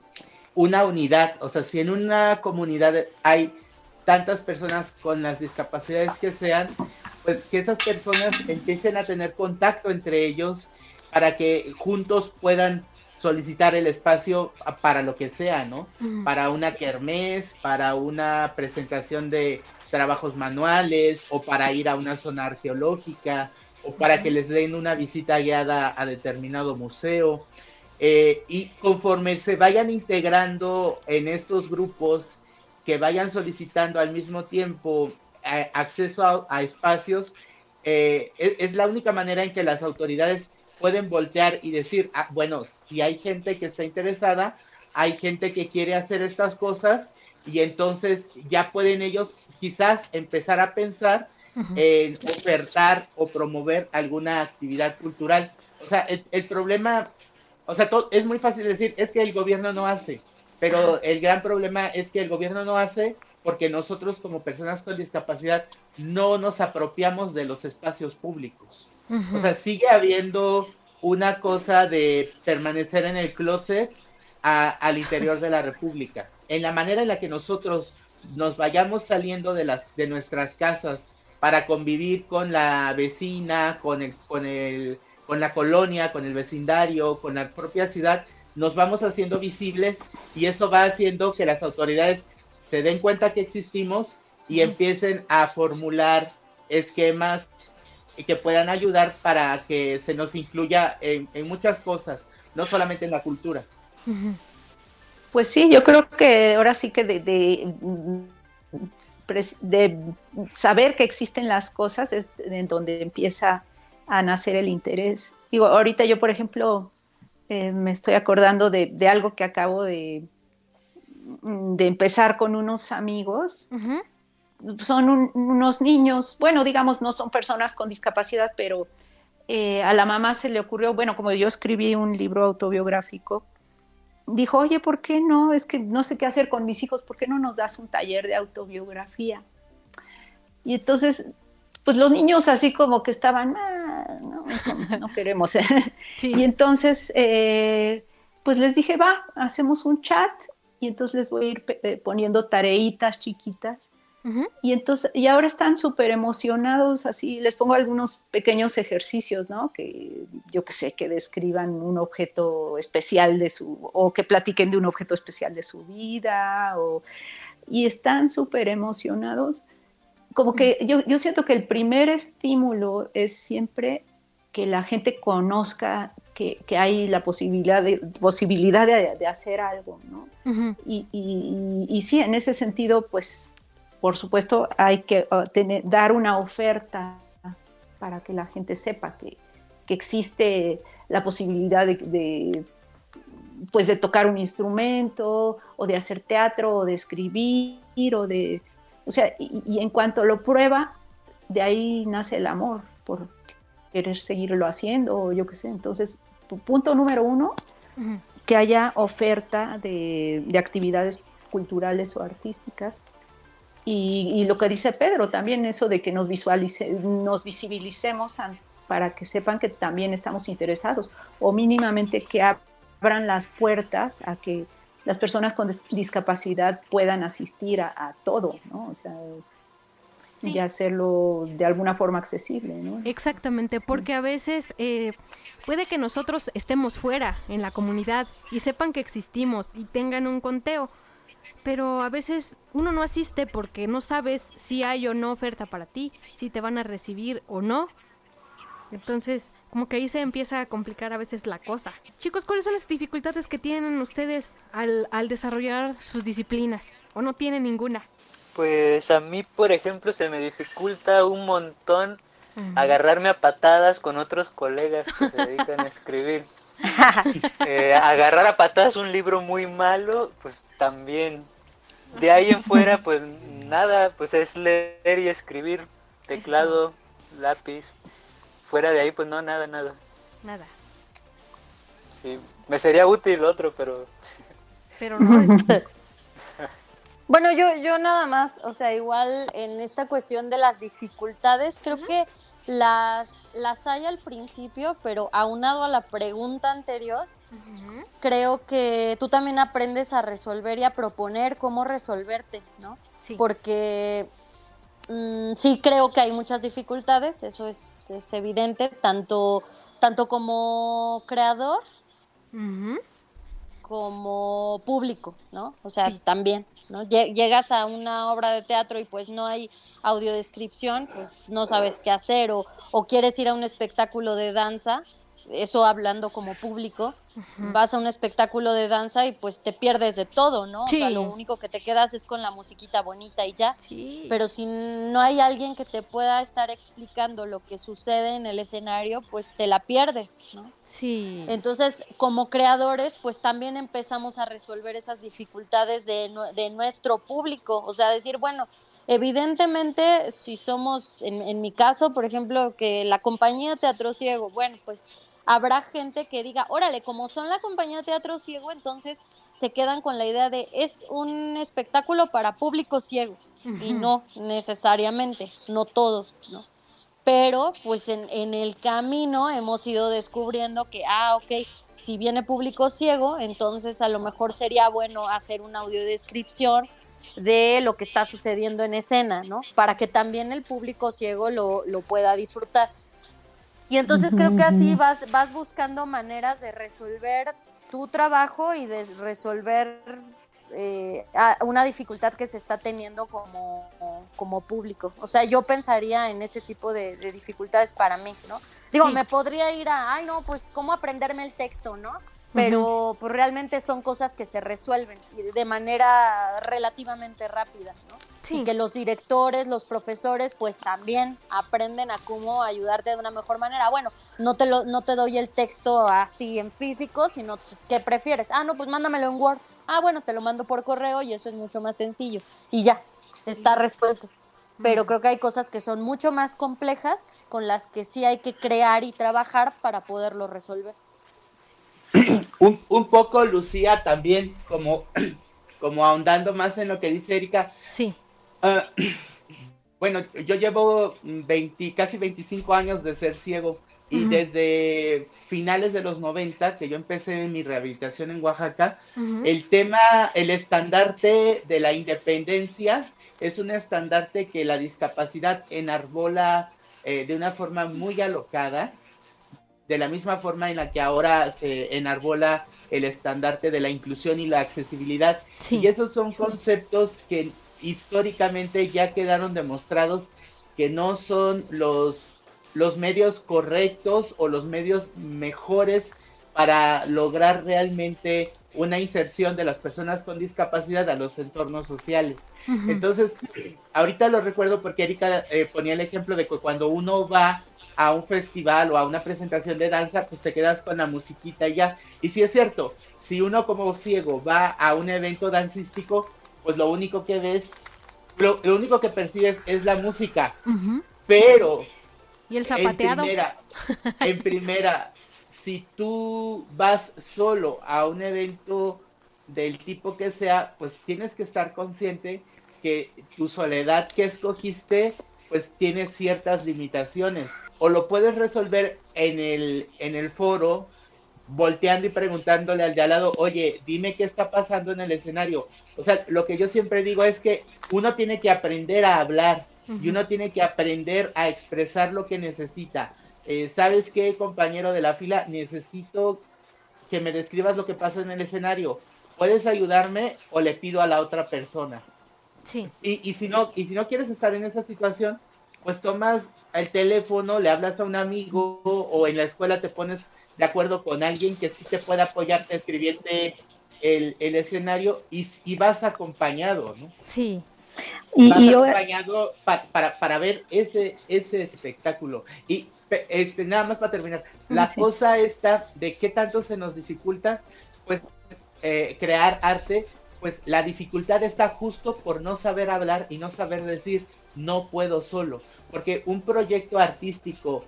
una unidad. O sea, si en una comunidad hay tantas personas con las discapacidades que sean, pues que esas personas empiecen a tener contacto entre ellos para que juntos puedan solicitar el espacio para lo que sea, ¿no? Para una kermés, para una presentación de trabajos manuales o para ir a una zona arqueológica o para que les den una visita guiada a determinado museo. Eh, y conforme se vayan integrando en estos grupos, que vayan solicitando al mismo tiempo eh, acceso a, espacios, eh, es, la única manera en que las autoridades pueden voltear y decir, ah, bueno, si hay gente que está interesada, hay gente que quiere hacer estas cosas y entonces ya pueden ellos quizás empezar a pensar en ofertar o promover alguna actividad cultural. O sea, el, problema, o sea, es muy fácil decir, es que el gobierno no hace, pero el gran problema es que el gobierno no hace porque nosotros como personas con discapacidad no nos apropiamos de los espacios públicos. O sea, sigue habiendo una cosa de permanecer en el closet al interior de la República. En la manera en la que nosotros nos vayamos saliendo de, las, de nuestras casas para convivir con la vecina, con, el, con, el, con la colonia, con el vecindario, con la propia ciudad, nos vamos haciendo visibles y eso va haciendo que las autoridades se den cuenta que existimos y empiecen a formular esquemas que puedan ayudar para que se nos incluya en, muchas cosas, no solamente en la cultura. Pues sí, yo creo que ahora sí que de, de, saber que existen las cosas es en donde empieza a nacer el interés. Digo, ahorita yo, por ejemplo, eh, me estoy acordando de, algo que acabo de, de empezar con unos amigos son unos niños, bueno, digamos, no son personas con discapacidad, pero eh, a la mamá se le ocurrió, bueno, como yo escribí un libro autobiográfico, dijo, oye, ¿por qué no? Es que no sé qué hacer con mis hijos, ¿por qué no nos das un taller de autobiografía? Y entonces, pues los niños así como que estaban, ah, no, queremos. *laughs* Y entonces, eh, pues les dije, va, hacemos un chat y entonces les voy a ir eh, poniendo tareitas chiquitas y entonces, y ahora están súper emocionados, así les pongo algunos pequeños ejercicios, ¿no? Que yo que sé, que describan un objeto especial de su, o que platiquen de un objeto especial de su vida, o, y están súper emocionados. Como que yo, yo siento que el primer estímulo es siempre que la gente conozca que, que, hay la posibilidad de, posibilidad de, de hacer algo, ¿no? y, y, y, sí, en ese sentido, pues por supuesto, hay que uh, dar una oferta para que la gente sepa que, existe la posibilidad de, pues de tocar un instrumento o de hacer teatro o de escribir o de o sea y, en cuanto lo prueba de ahí nace el amor por querer seguirlo haciendo o yo qué sé. Entonces punto número uno que haya oferta de, de actividades culturales o artísticas y, lo que dice Pedro también, eso de que nos, visualice, nos visibilicemos para que sepan que también estamos interesados o mínimamente que abran las puertas a que las personas con discapacidad puedan asistir a, todo, ¿no? O sea, y hacerlo de alguna forma accesible, ¿no? Exactamente, porque a veces eh, puede que nosotros estemos fuera en la comunidad y sepan que existimos y tengan un conteo, pero a veces uno no asiste porque no sabes si hay o no oferta para ti, si te van a recibir o no. Entonces, como que ahí se empieza a complicar a veces la cosa. Chicos, ¿cuáles son las dificultades que tienen ustedes al, al desarrollar sus disciplinas? ¿O no tienen ninguna? Pues a mí, por ejemplo, se me dificulta un montón agarrarme a patadas con otros colegas que se dedican a escribir. *laughs* Eh, agarrar a patadas un libro muy malo, pues también. De ahí en fuera, pues nada, pues es leer y escribir, teclado, lápiz. Fuera de ahí, pues no, nada, nada. Nada. Sí, me sería útil otro, pero... Pero no. *laughs* bueno, yo, yo nada más, o sea, igual en esta cuestión de las dificultades, creo que las, las hay al principio, pero aunado a la pregunta anterior, creo que tú también aprendes a resolver y a proponer cómo resolverte, ¿no? Sí. Porque mm, sí creo que hay muchas dificultades, eso es, evidente, tanto, tanto como creador como público, ¿no? O sea, también. ¿no? Llegas a una obra de teatro y pues no hay audiodescripción, pues no sabes qué hacer, o, o quieres ir a un espectáculo de danza, eso hablando como público, vas a un espectáculo de danza y pues te pierdes de todo, ¿no? O sea, lo único que te quedas es con la musiquita bonita y ya. Pero si no hay alguien que te pueda estar explicando lo que sucede en el escenario, pues te la pierdes, ¿no? Sí. Entonces, como creadores, pues también empezamos a resolver esas dificultades de, de nuestro público. O sea, decir, bueno, evidentemente, si somos, en, en mi caso, por ejemplo, que la compañía Teatro Ciego, bueno, pues habrá gente que diga, órale, como son la compañía de teatro ciego, entonces se quedan con la idea de es un espectáculo para público ciego. Y no necesariamente, no todo, ¿no? Pero pues en, en, el camino hemos ido descubriendo que, ah, ok, si viene público ciego, entonces a lo mejor sería bueno hacer una audiodescripción de lo que está sucediendo en escena, ¿no? Para que también el público ciego lo, lo pueda disfrutar. Y entonces creo que así vas, vas buscando maneras de resolver tu trabajo y de resolver eh, una dificultad que se está teniendo como, como público. O sea, yo pensaría en ese tipo de, dificultades para mí, ¿no? Digo, me podría ir a, ay, no, pues, ¿cómo aprenderme el texto, no? Pero pues realmente son cosas que se resuelven de manera relativamente rápida, ¿no? Y que los directores, los profesores, pues también aprenden a cómo ayudarte de una mejor manera. Bueno, no te, lo, no te doy el texto así en físico, sino que prefieres. Ah, no, pues mándamelo en Word. Ah, bueno, te lo mando por correo y eso es mucho más sencillo. Y ya, está resuelto. Pero creo que hay cosas que son mucho más complejas con las que sí hay que crear y trabajar para poderlo resolver. *clears throat* Un, un poco, Lucía, también como, *clears throat* como ahondando más en lo que dice Erika. Sí Ah, *clears throat* bueno, yo llevo 20, casi 25 años de ser ciego y desde finales de los 90 que yo empecé mi rehabilitación en Oaxaca, el tema, el estandarte de la independencia es un estandarte que la discapacidad enarbola eh, de una forma muy alocada, de la misma forma en la que ahora se enarbola el estandarte de la inclusión y la accesibilidad. Y esos son conceptos que históricamente ya quedaron demostrados que no son los, los medios correctos o los medios mejores para lograr realmente una inserción de las personas con discapacidad a los entornos sociales. Entonces, ahorita lo recuerdo porque Erika eh, ponía el ejemplo de que cuando uno va a un festival o a una presentación de danza, pues te quedas con la musiquita ya. Y si es cierto, si uno como ciego va a un evento dancístico, pues lo único que ves, lo, único que percibes es la música. Pero. ¿Y el zapateado? En primera, en primera, si tú vas solo a un evento del tipo que sea, pues tienes que estar consciente que tu soledad que escogiste pues tiene ciertas limitaciones. O lo puedes resolver en el, en el foro, volteando y preguntándole al de al lado, oye, dime qué está pasando en el escenario. O sea, lo que yo siempre digo es que uno tiene que aprender a hablar y uno tiene que aprender a expresar lo que necesita. Eh, ¿Sabes qué, compañero de la fila? Necesito que me describas lo que pasa en el escenario. ¿Puedes ayudarme o le pido a la otra persona? Sí. Y, y, si no, y si no quieres estar en esa situación, pues tomas el teléfono, le hablas a un amigo o en la escuela te pones de acuerdo con alguien que sí te pueda apoyarte, escribiente el, el escenario y, y, vas acompañado, ¿no? Sí. Y, vas acompañado para, para, para, ver ese, ese espectáculo. Y este, nada más para terminar, la sí. cosa esta de qué tanto se nos dificulta, pues eh, crear arte, pues la dificultad está justo por no saber hablar y no saber decir no puedo solo, porque un proyecto artístico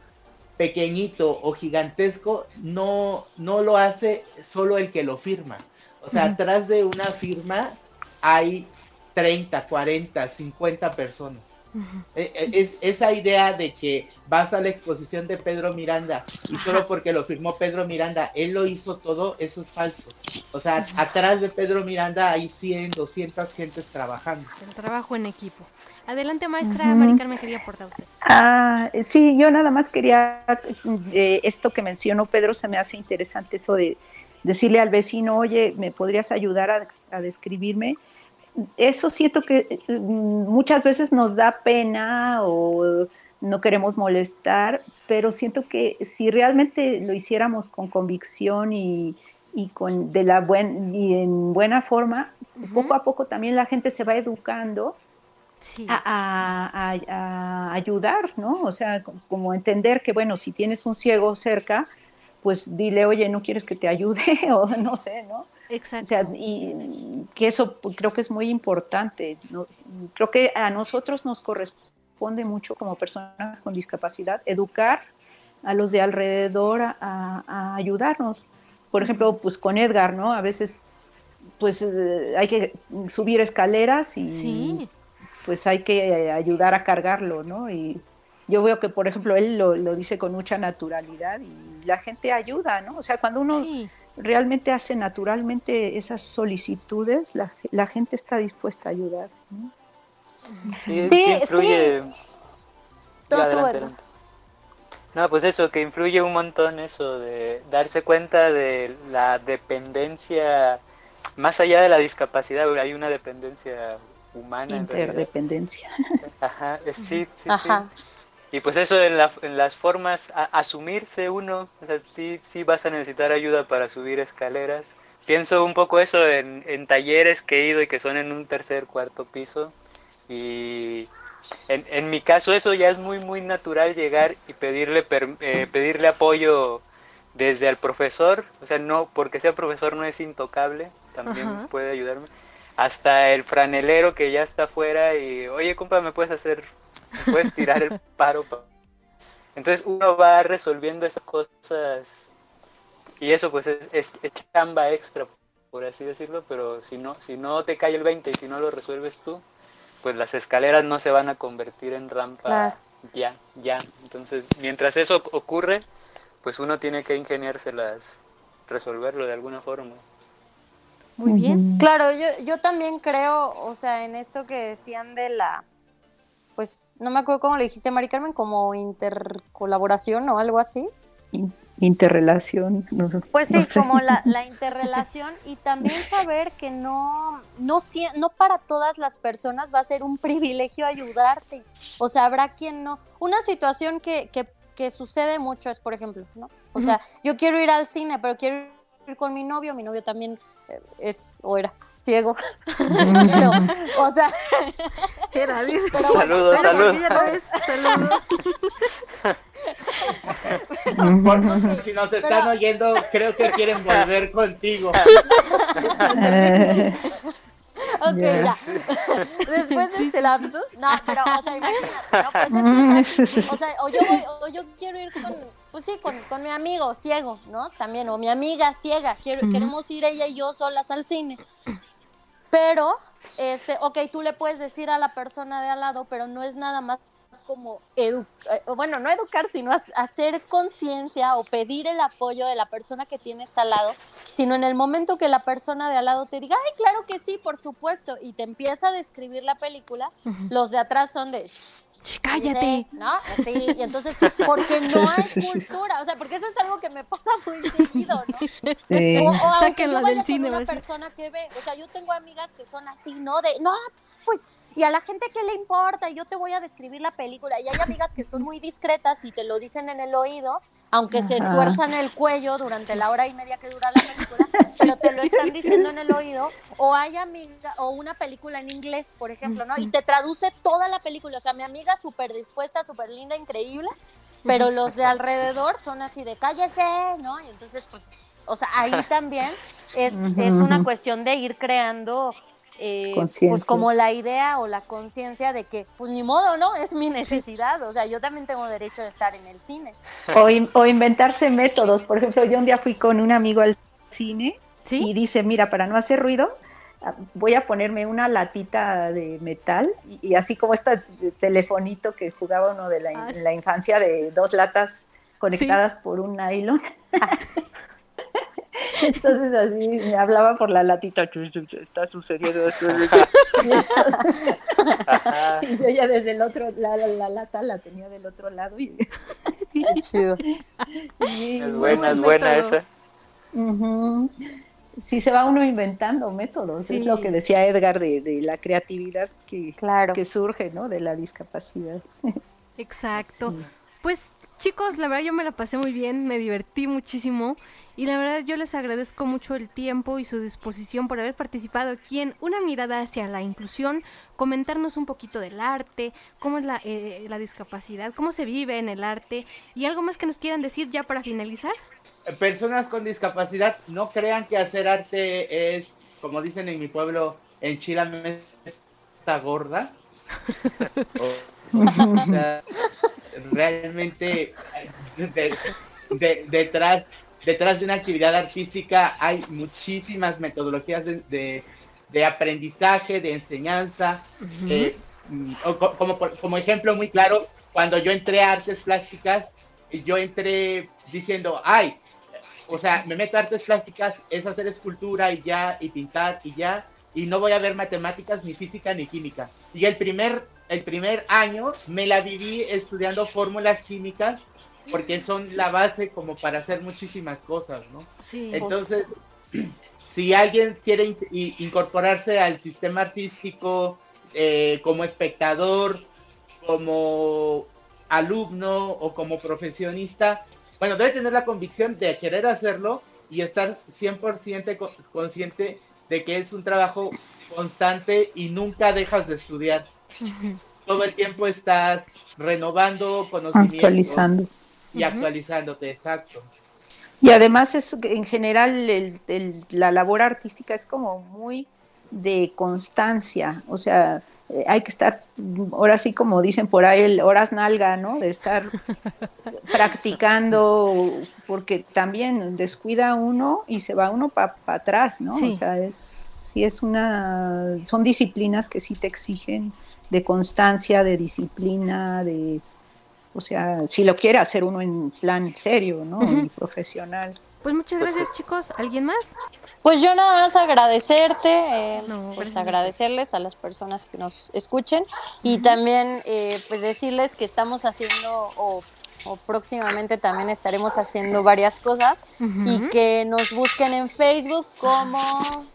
pequeñito o gigantesco no, no lo hace solo el que lo firma. O sea, uh -huh. atrás de una firma hay 30, 40, 50 personas. Uh -huh. es, esa idea de que vas a la exposición de Pedro Miranda y solo porque lo firmó Pedro Miranda, él lo hizo todo, eso es falso. O sea, atrás de Pedro Miranda hay 100, 200 gentes trabajando. El trabajo en equipo. Adelante, maestra uh -huh. Mari Carmen, quería aportar usted. Ah, sí, yo nada más quería, eh, esto que mencionó Pedro, se me hace interesante eso de decirle al vecino, oye, ¿me podrías ayudar a, a describirme? Eso siento que muchas veces nos da pena o no queremos molestar, pero siento que si realmente lo hiciéramos con convicción y, y con de la buen, y en buena forma, uh -huh. poco a poco también la gente se va educando sí. a, a, a, ayudar, ¿no? O sea, como entender que, bueno, si tienes un ciego cerca, pues dile, oye, ¿no quieres que te ayude? *laughs* o no sé, ¿no? Exacto. O sea, y que eso creo que es muy importante. Creo que a nosotros nos corresponde mucho como personas con discapacidad educar a los de alrededor a, a ayudarnos. Por ejemplo, pues con Edgar, ¿no? A veces pues eh, hay que subir escaleras y sí. pues hay que ayudar a cargarlo, ¿no? Y yo veo que, por ejemplo, él lo, lo dice con mucha naturalidad y la gente ayuda, ¿no? O sea, cuando uno sí. Realmente hace naturalmente esas solicitudes, la, la, gente está dispuesta a ayudar, ¿no? Sí, sí, sí influye. Sí. Todo adelante, adelante. No, pues eso, que influye un montón eso de darse cuenta de la dependencia, más allá de la discapacidad, hay una dependencia humana. Interdependencia. Ajá, sí, sí, Ajá. sí. Y pues eso en, la, en las formas, a, asumirse uno, o sea, sí, sí vas a necesitar ayuda para subir escaleras. Pienso un poco eso en, en talleres que he ido y que son en un tercer, cuarto piso. Y en, en, mi caso eso ya es muy muy natural llegar y pedirle eh, pedirle apoyo desde al profesor, o sea, no porque sea profesor no es intocable, también Ajá. puede ayudarme, hasta el franelero que ya está afuera y, oye, compa, ¿me puedes hacer, puedes tirar el paro? Entonces uno va resolviendo esas cosas y eso pues es, es, es chamba extra, por así decirlo, pero si no, si no te cae el 20 y si no lo resuelves tú, pues las escaleras no se van a convertir en rampa claro. ya, ya. Entonces, mientras eso ocurre, pues uno tiene que ingeniárselas, resolverlo de alguna forma. Muy bien. Claro, yo, yo también creo, o sea, en esto que decían de la, pues, no me acuerdo cómo le dijiste, Mari Carmen, como intercolaboración o algo así. Interrelación. No, pues sí, no sé. como la, la, *laughs* interrelación y también saber que no, no, no para todas las personas va a ser un privilegio ayudarte. O sea, habrá quien no. Una situación que, que, que sucede mucho es, por ejemplo, ¿no? O sea, yo quiero ir al cine, pero quiero ir con mi novio, mi novio también es o era ciego. *laughs* pero, o sea, era, pero saludos, saludos. Por, si nos están pero... oyendo, creo que quieren volver contigo. ok, yes. ya. Después de este lapsus, no, pero, o sea, imagínate, ¿no? Pues es que, o sea, o yo, voy, o yo quiero ir con, pues sí, con, *laughs* con, mi amigo ciego, ¿no? También, o mi amiga ciega, quiero, uh -huh. queremos ir ella y yo solas al cine. Pero, este, ok, tú le puedes decir a la persona de al lado, pero no es nada más como educar, eh, bueno, no educar, sino hacer conciencia o pedir el apoyo de la persona que tienes al lado, sino en el momento que la persona de al lado te diga, ay, claro que sí, por supuesto, y te empieza a describir la película, los de atrás son de, cállate. ¿No? Sí, y entonces, *laughs* porque no hay cultura, o sea, porque eso es algo que me pasa muy seguido, ¿no? *laughs* Sí. O, o aunque yo vaya con una persona que ve, o sea, yo tengo amigas que son así, ¿no? De, no, pues y a la gente qué le importa, yo te voy a describir la película. Y hay amigas que son muy discretas y te lo dicen en el oído, aunque se tuerzan el cuello durante la hora y media que dura la película, pero te lo están diciendo en el oído. O hay amiga, o una película en inglés, por ejemplo, ¿no? Y te traduce toda la película. O sea, mi amiga súper dispuesta, súper linda, increíble, pero los de alrededor son así de cállese, ¿no? Y entonces, pues, o sea, ahí también es, es una cuestión de ir creando eh, pues como la idea o la conciencia de que, pues ni modo, ¿no? Es mi *laughs* necesidad, o sea, yo también tengo derecho de estar en el cine. O, inventarse métodos, por ejemplo, yo un día fui con un amigo al cine y dice, mira, para no hacer ruido, voy a ponerme una latita de metal y, así como este telefonito que jugaba uno de la, ah, en la infancia de dos latas conectadas por un nylon. *laughs* Entonces así me hablaba por la latita, está sucediendo esto. *laughs* y yo ya desde el otro, la, la, lata la tenía del otro lado. Y... *laughs* chido. es buena, es buena esa. Sí, se va uno inventando métodos, es lo que decía Edgar de, de la creatividad que, claro. que surge, ¿no? De la discapacidad. *laughs* Exacto. Pues chicos, la verdad yo me la pasé muy bien, me divertí muchísimo. Y la verdad yo les agradezco mucho el tiempo y su disposición por haber participado aquí en Una mirada hacia la inclusión, comentarnos un poquito del arte, cómo es la, eh, la discapacidad, cómo se vive en el arte y algo más que nos quieran decir ya para finalizar. Personas con discapacidad no crean que hacer arte es, como dicen en mi pueblo, en Chile *laughs* gorda. realmente detrás detrás de una actividad artística hay muchísimas metodologías de, aprendizaje, de enseñanza. Eh, mm, como, como ejemplo muy claro, cuando yo entré a artes plásticas, yo entré diciendo, ay, o sea, me meto a artes plásticas, es hacer escultura y ya, y pintar y ya, y no voy a ver matemáticas, ni física, ni química. Y el primer, el primer año me la viví estudiando fórmulas químicas porque son la base como para hacer muchísimas cosas, ¿no? Sí. Entonces, *clears throat* si alguien quiere incorporarse al sistema artístico eh, como espectador, como alumno o como profesionista, bueno, debe tener la convicción de querer hacerlo y estar 100% consciente de que es un trabajo constante y nunca dejas de estudiar. *laughs* Todo el tiempo estás renovando conocimientos. Actualizando y actualizándote, exacto. Y además es en general la labor artística es como muy de constancia, o sea, eh, hay que estar, ahora sí como dicen por ahí, horas nalga, ¿no? De estar *laughs* practicando, porque también descuida uno y se va uno para atrás, ¿no? O sea, es, sí es una, son disciplinas que sí te exigen de constancia, de disciplina, de o sea, si lo quiere hacer uno en plan serio, ¿no? profesional. Pues muchas gracias, chicos. ¿Alguien más? Pues yo nada más agradecerte, eh, pues agradecerles a las personas que nos escuchen y también eh, pues decirles que estamos haciendo o, próximamente también estaremos haciendo varias cosas y que nos busquen en Facebook como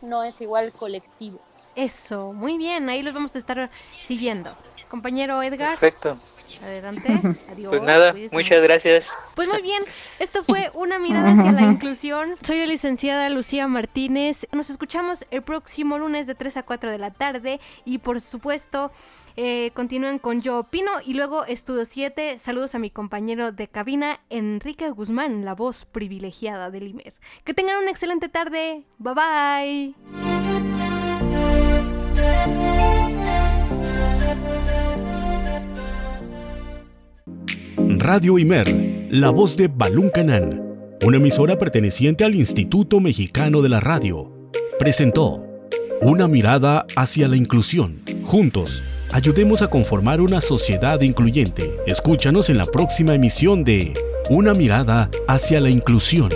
No es igual colectivo. Eso, muy bien, ahí los vamos a estar siguiendo. Compañero Edgar. Perfecto. Adelante. Adiós. Pues nada, muchas gracias. Pues muy bien, esto fue una mirada hacia la inclusión. Soy la licenciada Lucía Martínez. Nos escuchamos el próximo lunes de 3 a 4 de la tarde y por supuesto eh, continúan con Yo Opino y luego Estudio 7. Saludos a mi compañero de cabina, Enrique Guzmán, la voz privilegiada del Imer. Que tengan una excelente tarde. Bye bye. Radio Imer, la voz de Balún Canán, una emisora perteneciente al Instituto Mexicano de la Radio, presentó Una mirada hacia la inclusión. Juntos, Ayudemos a conformar una sociedad incluyente. Escúchanos en la próxima emisión de Una mirada hacia la inclusión.